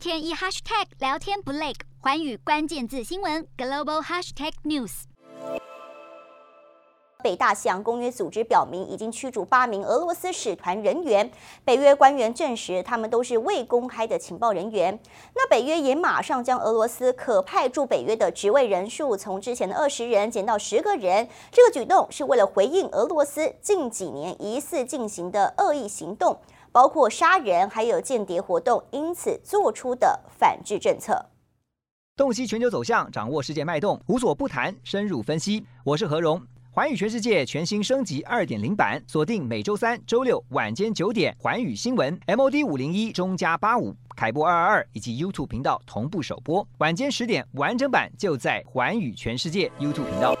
天一 hashtag 聊天不累，寰宇关键字新闻 global hashtag news。北大西洋公约组织表明，已经驱逐八名俄罗斯使团人员。北约官员证实，他们都是未公开的情报人员。那北约也马上将俄罗斯可派驻北约的职位人数从之前的二十人减到十个人。这个举动是为了回应俄罗斯近几年疑似进行的恶意行动，包括杀人还有间谍活动，因此做出的反制政策。洞悉全球走向，掌握世界脉动，无所不谈，深入分析。我是何荣。环宇全世界全新升级二点零版，锁定每周三、周六晚间九点，环宇新闻 MOD 五零一中加八五凯播二二二以及 YouTube 频道同步首播，晚间十点完整版就在环宇全世界 YouTube 频道。